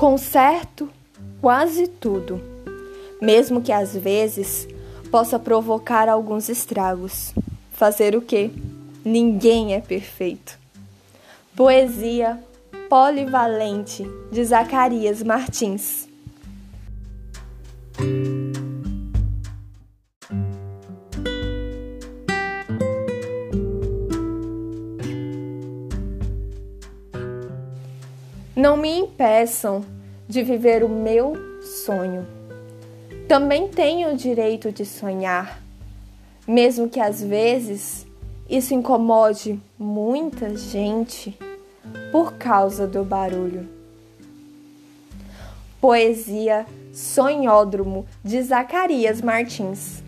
Conserto quase tudo, mesmo que às vezes possa provocar alguns estragos. Fazer o quê? Ninguém é perfeito. Poesia polivalente de Zacarias Martins. Não me impeçam de viver o meu sonho. Também tenho o direito de sonhar, mesmo que às vezes isso incomode muita gente por causa do barulho. Poesia Sonhódromo de Zacarias Martins.